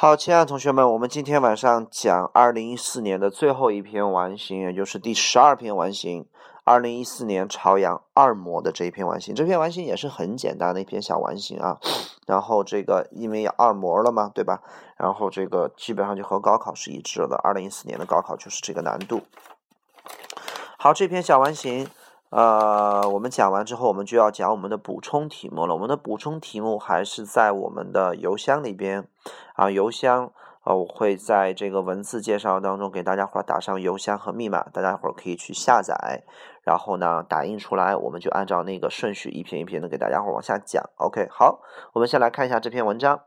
好，亲爱的同学们，我们今天晚上讲二零一四年的最后一篇完形，也就是第十二篇完形。二零一四年朝阳二模的这一篇完形，这篇完形也是很简单的一篇小完形啊。然后这个因为二模了嘛，对吧？然后这个基本上就和高考是一致的。二零一四年的高考就是这个难度。好，这篇小完形。呃，我们讲完之后，我们就要讲我们的补充题目了。我们的补充题目还是在我们的邮箱里边啊，邮箱呃，我会在这个文字介绍当中给大家伙打上邮箱和密码，大家伙可以去下载，然后呢打印出来，我们就按照那个顺序一篇一篇的给大家伙往下讲。OK，好，我们先来看一下这篇文章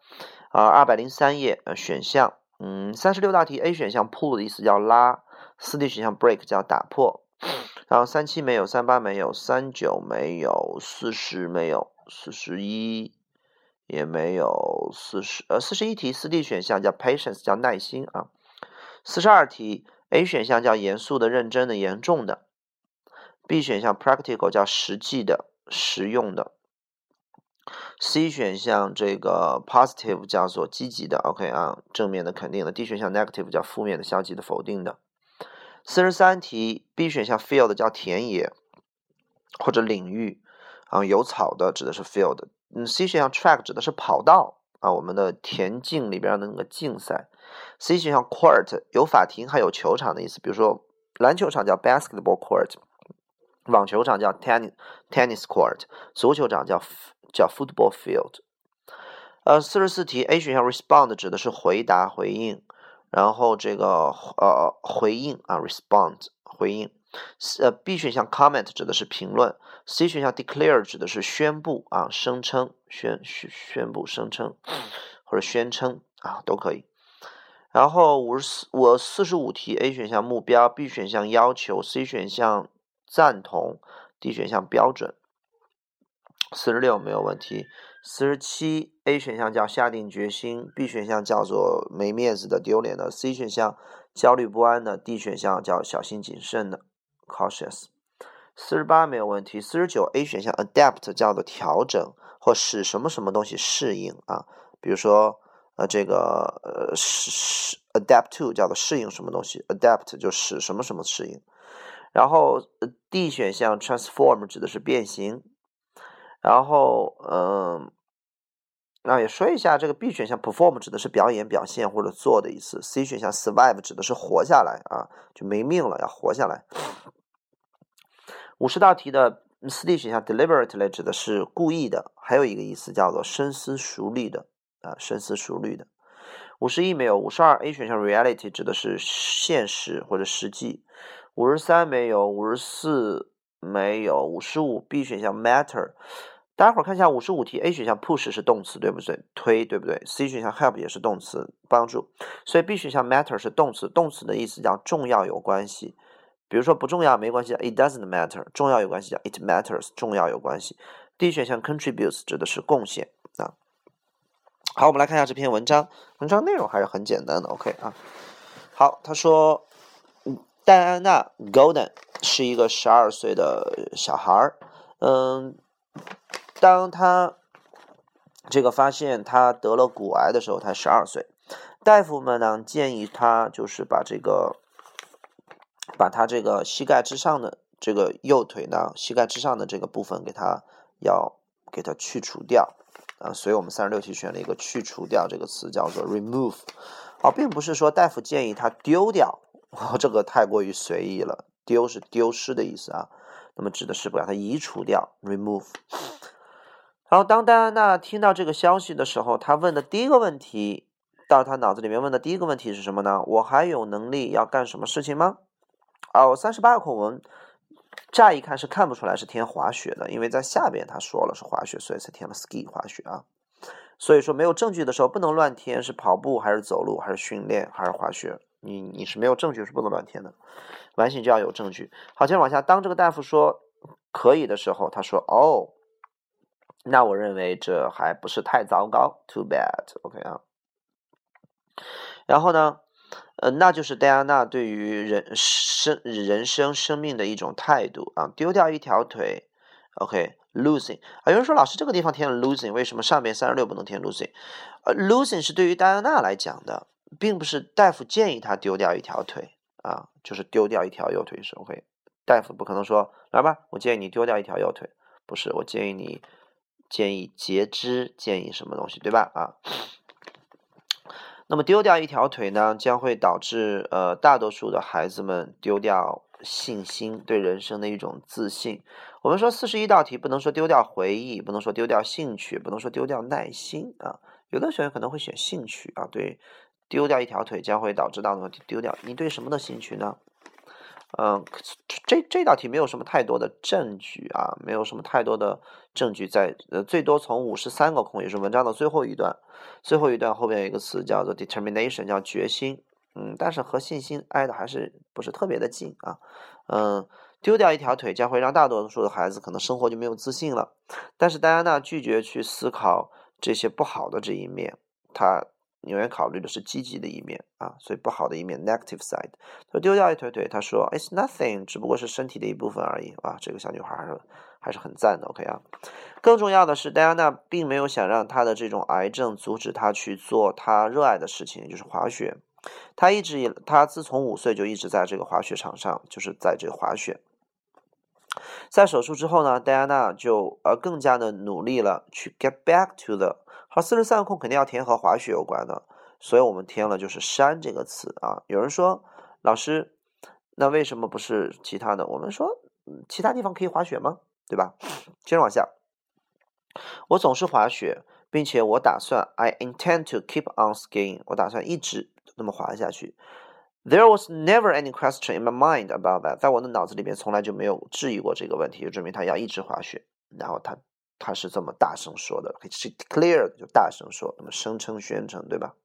啊，二百零三页呃选项，嗯，三十六道题，A 选项 pull 的意思叫拉，四 D 选项 break 叫打破。然后三七没有，三八没有，三九没有，四十没有，四十一也没有，四十呃四十一题四 D 选项叫 patience 叫耐心啊，四十二题 A 选项叫严肃的、认真的、严重的，B 选项 practical 叫实际的、实用的，C 选项这个 positive 叫做积极的，OK 啊正面的、肯定的，D 选项 negative 叫负面的、消极的、否定的。四十三题，B 选项 field 叫田野或者领域啊，有草的指的是 field。嗯，C 选项 track 指的是跑道啊，我们的田径里边的那个竞赛。C 选项 court 有法庭还有球场的意思，比如说篮球场叫 basketball court，网球场叫 tennis tennis court，足球场叫叫 football field。呃，四十四题，A 选项 respond 指的是回答回应。然后这个呃回应啊，respond 回应，呃 B 选项 comment 指的是评论，C 选项 declare 指的是宣布啊，声称宣宣宣布声称或者宣称啊都可以。然后五十四我四十五题，A 选项目标，B 选项要求，C 选项赞同，D 选项标准。四十六没有问题。四十七 A 选项叫下定决心，B 选项叫做没面子的、丢脸的，C 选项焦虑不安的，D 选项叫小心谨慎的 （cautious）。四十八没有问题。四十九 A 选项 adapt 叫做调整或使什么什么东西适应啊，比如说呃这个呃使 adapt to 叫做适应什么东西，adapt 就使什么什么适应。然后 D 选项 transform 指的是变形。然后，嗯，那也说一下，这个 B 选项 perform 指的是表演、表现或者做的意思。C 选项 survive 指的是活下来啊，就没命了，要活下来。五十道题的四 D 选项 deliberately 指的是故意的，还有一个意思叫做深思熟虑的啊，深思熟虑的。五十一没有，五十二 A 选项 reality 指的是现实或者实际。五十三没有，五十四没有，五十五 B 选项 matter。大家伙看一下五十五题，A 选项 push 是动词，对不对？推，对不对？C 选项 help 也是动词，帮助。所以 B 选项 matter 是动词，动词的意思叫重要有关系。比如说不重要没关系，it doesn't matter；重要有关系叫 it matters，重要有关系。D 选项 contributes 指的是贡献啊。好，我们来看一下这篇文章，文章内容还是很简单的。OK 啊，好，他说戴安娜 Golden 是一个十二岁的小孩儿，嗯。当他这个发现他得了骨癌的时候，他十二岁。大夫们呢建议他就是把这个把他这个膝盖之上的这个右腿呢，膝盖之上的这个部分给他要给他去除掉啊。所以我们三十六题选了一个“去除掉”这个词，叫做 remove。啊，并不是说大夫建议他丢掉，这个太过于随意了。丢是丢失的意思啊，那么指的是把它移除掉，remove。然后，当戴安娜听到这个消息的时候，她问的第一个问题，到她脑子里面问的第一个问题是什么呢？我还有能力要干什么事情吗？哦，三十八个口文，乍一看是看不出来是填滑雪的，因为在下边他说了是滑雪，所以才填了 ski 滑雪啊。所以说没有证据的时候不能乱填，是跑步还是走路还是训练还是滑雪？你你是没有证据是不能乱填的，完形就要有证据。好，接着往下，当这个大夫说可以的时候，他说哦。那我认为这还不是太糟糕，too bad，OK 啊。然后呢，呃，那就是戴安娜对于人生、人生、生命的一种态度啊。丢掉一条腿，OK losing 啊，有人说老师这个地方填了 losing，为什么上面三十六不能填 losing？呃，losing 是对于戴安娜来讲的，并不是大夫建议她丢掉一条腿啊，就是丢掉一条右腿是 OK。大夫不可能说来吧，我建议你丢掉一条右腿，不是，我建议你建议截肢，建议什么东西，对吧？啊，那么丢掉一条腿呢，将会导致呃大多数的孩子们丢掉信心，对人生的一种自信。我们说四十一道题不能说丢掉回忆，不能说丢掉兴趣，不能说丢掉耐心啊。有的学员可能会选兴趣啊，对，丢掉一条腿将会导致大多数丢掉。你对什么的兴趣呢？嗯，这这道题没有什么太多的证据啊，没有什么太多的证据在，呃，最多从五十三个空，也是文章的最后一段，最后一段后边有一个词叫做 determination，叫决心，嗯，但是和信心挨的还是不是特别的近啊，嗯，丢掉一条腿将会让大多数的孩子可能生活就没有自信了，但是戴安娜拒绝去思考这些不好的这一面，她。永远考虑的是积极的一面啊，所以不好的一面 （negative side）。他丢掉一腿腿，他说：“It's nothing，只不过是身体的一部分而已。”啊，这个小女孩还是还是很赞的。OK 啊，更重要的是，戴安娜并没有想让她的这种癌症阻止她去做她热爱的事情，就是滑雪。她一直以她自从五岁就一直在这个滑雪场上，就是在这个滑雪。在手术之后呢，戴安娜就呃更加的努力了，去 get back to the。好，四十三个空肯定要填和滑雪有关的，所以我们填了就是山这个词啊。有人说，老师，那为什么不是其他的？我们说，其他地方可以滑雪吗？对吧？接着往下，我总是滑雪，并且我打算，I intend to keep on skiing，我打算一直那么滑下去。There was never any question in my mind about that，在我的脑子里面从来就没有质疑过这个问题，就证明他要一直滑雪。然后他。他是这么大声说的，是 clear 就大声说，那么声称宣称，对吧？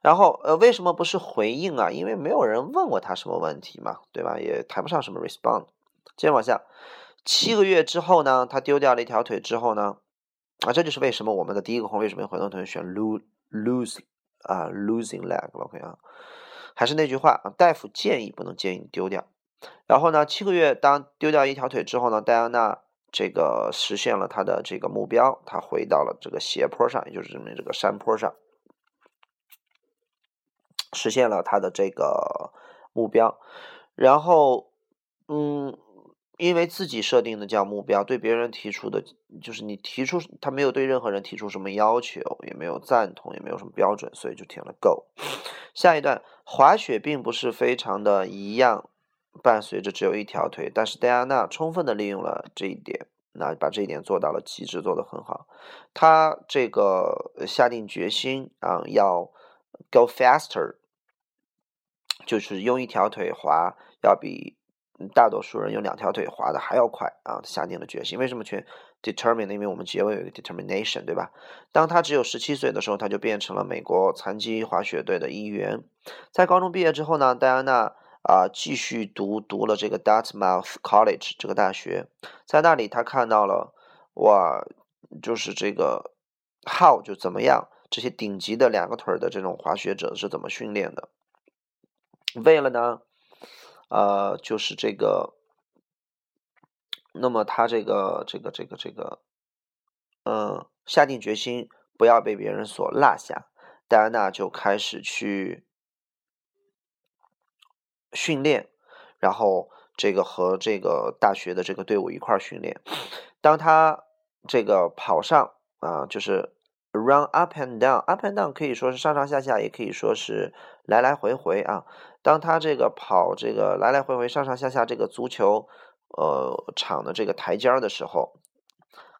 然后呃，为什么不是回应啊？因为没有人问过他什么问题嘛，对吧？也谈不上什么 respond。接着往下，七个月之后呢，他丢掉了一条腿之后呢，啊，这就是为什么我们的第一个空为什么有很多同学选 lose lose 啊 losing leg，OK 啊？还是那句话，大夫建议不能建议你丢掉。然后呢，七个月当丢掉一条腿之后呢，戴安娜。这个实现了她的这个目标，她回到了这个斜坡上，也就是证明这个山坡上，实现了他的这个目标。然后，嗯，因为自己设定的叫目标，对别人提出的，就是你提出他没有对任何人提出什么要求，也没有赞同，也没有什么标准，所以就填了 Go。下一段，滑雪并不是非常的一样。伴随着只有一条腿，但是戴安娜充分的利用了这一点，那把这一点做到了极致，做得很好。她这个下定决心啊，要 go faster，就是用一条腿滑，要比大多数人用两条腿滑的还要快啊！下定了决心。为什么选 determine？因为我们结尾有一个 determination，对吧？当他只有十七岁的时候，他就变成了美国残疾滑雪队的一员。在高中毕业之后呢，戴安娜。啊，继续读读了这个 Dartmouth College 这个大学，在那里他看到了哇，就是这个 how 就怎么样，这些顶级的两个腿的这种滑雪者是怎么训练的。为了呢，呃，就是这个，那么他这个这个这个这个，嗯，下定决心不要被别人所落下，戴安娜就开始去。训练，然后这个和这个大学的这个队伍一块训练。当他这个跑上啊，就是 run up and down，up and down 可以说是上上下下，也可以说是来来回回啊。当他这个跑这个来来回回上上下下这个足球呃场的这个台阶儿的时候，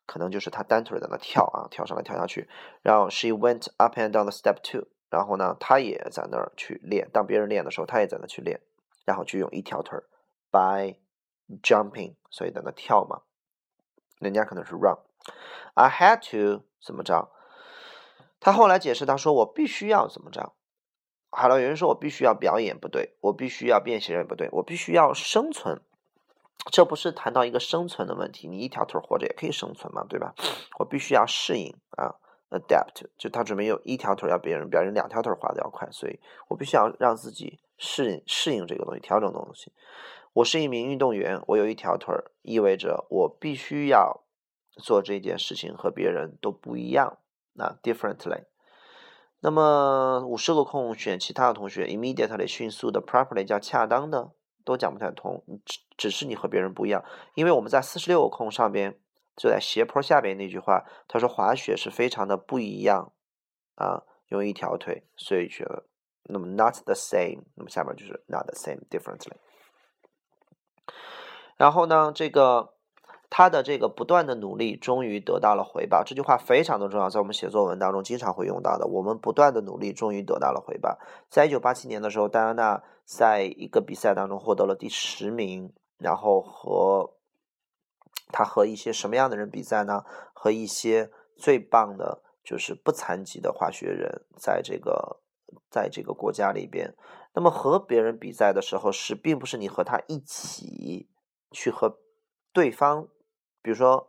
可能就是他单腿在那跳啊，跳上来跳下去。然后 she went up and down the step two，然后呢，他也在那儿去练。当别人练的时候，他也在那去练。然后就用一条腿儿，by jumping，所以在那跳嘛。人家可能是 run。I had to 怎么着？他后来解释，他说我必须要怎么着？好了，有人说我必须要表演，不对，我必须要变形人，不对，我必须要生存。这不是谈到一个生存的问题，你一条腿活着也可以生存嘛，对吧？我必须要适应啊，adapt，就他准备用一条腿要别人，别人两条腿滑的要快，所以我必须要让自己。适应适应这个东西，调整东西。我是一名运动员，我有一条腿，意味着我必须要做这件事情和别人都不一样，那 differently。那么五十个空选其他的同学，immediately 迅速的，properly 叫恰当的，都讲不太通，只只是你和别人不一样，因为我们在四十六个空上边，就在斜坡下边那句话，他说滑雪是非常的不一样啊，用一条腿，所以觉得那么 not the same，那么下面就是 not the same，differently。然后呢，这个他的这个不断的努力终于得到了回报。这句话非常的重要，在我们写作文当中经常会用到的。我们不断的努力终于得到了回报。在一九八七年的时候，戴安娜在一个比赛当中获得了第十名，然后和他和一些什么样的人比赛呢？和一些最棒的，就是不残疾的滑雪人，在这个在这个国家里边。那么和别人比赛的时候，是并不是你和他一起。去和对方，比如说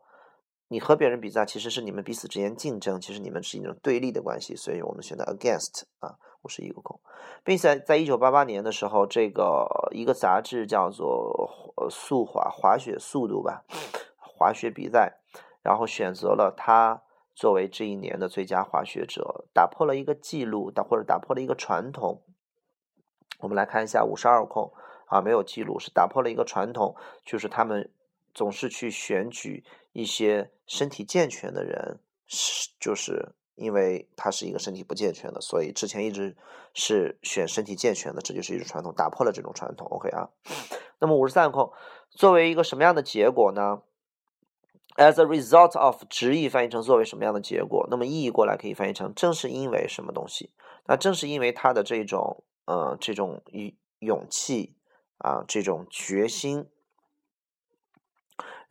你和别人比赛，其实是你们彼此之间竞争，其实你们是一种对立的关系，所以我们选择 against 啊，五十一个空，并且在一九八八年的时候，这个一个杂志叫做速滑滑雪速度吧，滑雪比赛，然后选择了他作为这一年的最佳滑雪者，打破了一个记录，打或者打破了一个传统。我们来看一下五十二空。啊，没有记录是打破了一个传统，就是他们总是去选举一些身体健全的人，是就是因为他是一个身体不健全的，所以之前一直是选身体健全的，这就是一种传统，打破了这种传统。OK 啊，那么五十三空作为一个什么样的结果呢？As a result of，直译翻译成作为什么样的结果？那么意译过来可以翻译成正是因为什么东西？那正是因为他的这种呃这种勇勇气。啊，这种决心，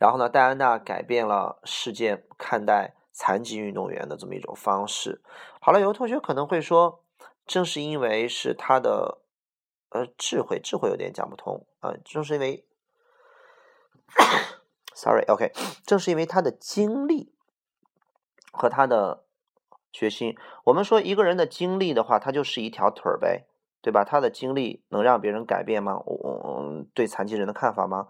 然后呢，戴安娜改变了世界看待残疾运动员的这么一种方式。好了，有的同学可能会说，正是因为是他的呃智慧，智慧有点讲不通啊，正是因为，sorry，OK，正是因为他的经历和他的决心。我们说一个人的经历的话，他就是一条腿儿呗。对吧？他的经历能让别人改变吗？我对残疾人的看法吗？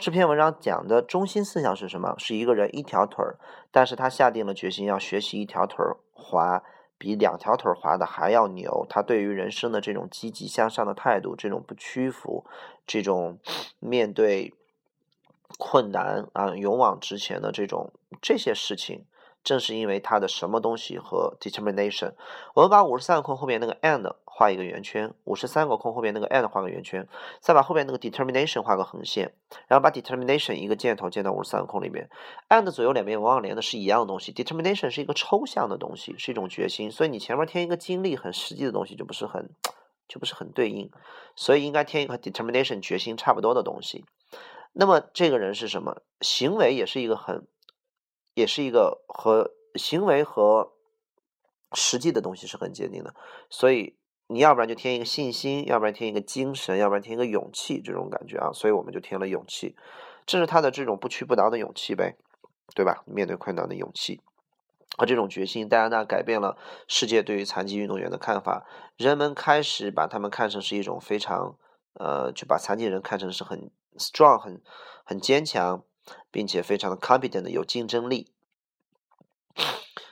这篇文章讲的中心思想是什么？是一个人一条腿儿，但是他下定了决心要学习一条腿儿滑，比两条腿儿滑的还要牛。他对于人生的这种积极向上的态度，这种不屈服，这种 面对困难啊勇往直前的这种这些事情。正是因为他的什么东西和 determination，我们把五十三个空后面那个 and 画一个圆圈，五十三个空后面那个 and 画个圆圈，再把后面那个 determination 画个横线，然后把 determination 一个箭头箭到五十三个空里面。and 左右两边往往连的是一样的东西，determination 是一个抽象的东西，是一种决心，所以你前面添一个经历很实际的东西就不是很就不是很对应，所以应该添一个 determination 决心差不多的东西。那么这个人是什么？行为也是一个很。也是一个和行为和实际的东西是很接近的，所以你要不然就添一个信心，要不然添一个精神，要不然添一个勇气，这种感觉啊，所以我们就添了勇气，这是他的这种不屈不挠的勇气呗，对吧？面对困难的勇气和这种决心，戴安娜改变了世界对于残疾运动员的看法，人们开始把他们看成是一种非常呃，就把残疾人看成是很 strong、很很坚强。并且非常的 competent 有竞争力。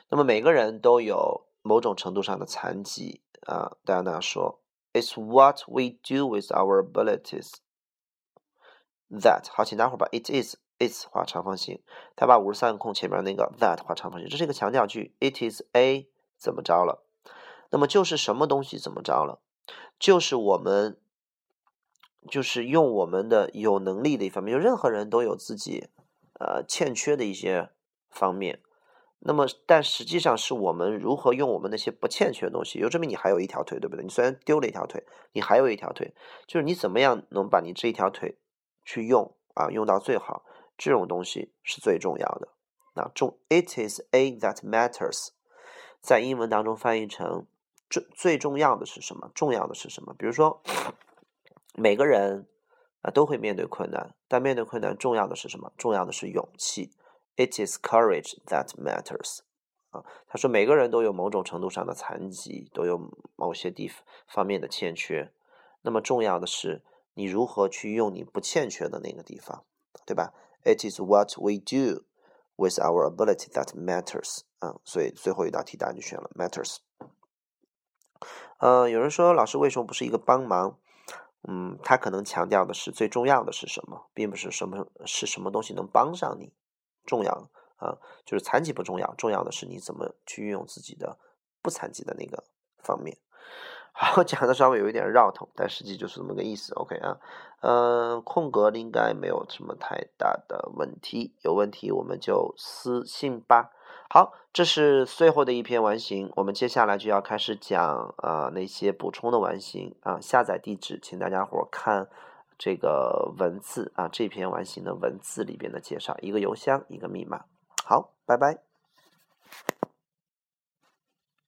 那么每个人都有某种程度上的残疾啊。戴安娜说：“It's what we do with our abilities that。”好，请待会儿把 “it is is” 画长方形。他把五十三个空前面那个 “that” 画长方形，这是一个强调句。“It is a” 怎么着了？那么就是什么东西怎么着了？就是我们。就是用我们的有能力的一方面，就任何人都有自己呃欠缺的一些方面。那么，但实际上是我们如何用我们那些不欠缺的东西，就证明你还有一条腿，对不对？你虽然丢了一条腿，你还有一条腿，就是你怎么样能把你这一条腿去用啊，用到最好，这种东西是最重要的。那重，it is a that matters，在英文当中翻译成最最重要的是什么？重要的是什么？比如说。每个人啊都会面对困难，但面对困难重要的是什么？重要的是勇气。It is courage that matters。啊，他说每个人都有某种程度上的残疾，都有某些地方面的欠缺。那么重要的是，你如何去用你不欠缺的那个地方，对吧？It is what we do with our ability that matters。啊，所以最后一道题答案就选了 matters。呃，有人说老师为什么不是一个帮忙？嗯，他可能强调的是最重要的是什么，并不是什么是什么东西能帮上你。重要啊，就是残疾不重要，重要的是你怎么去运用自己的不残疾的那个方面。好，讲的稍微有一点绕头，但实际就是这么个意思。OK 啊，嗯，空格应该没有什么太大的问题，有问题我们就私信吧。好，这是最后的一篇完形，我们接下来就要开始讲啊那些补充的完形啊。下载地址，请大家伙看这个文字啊，这篇完形的文字里边的介绍，一个邮箱，一个密码。好，拜拜。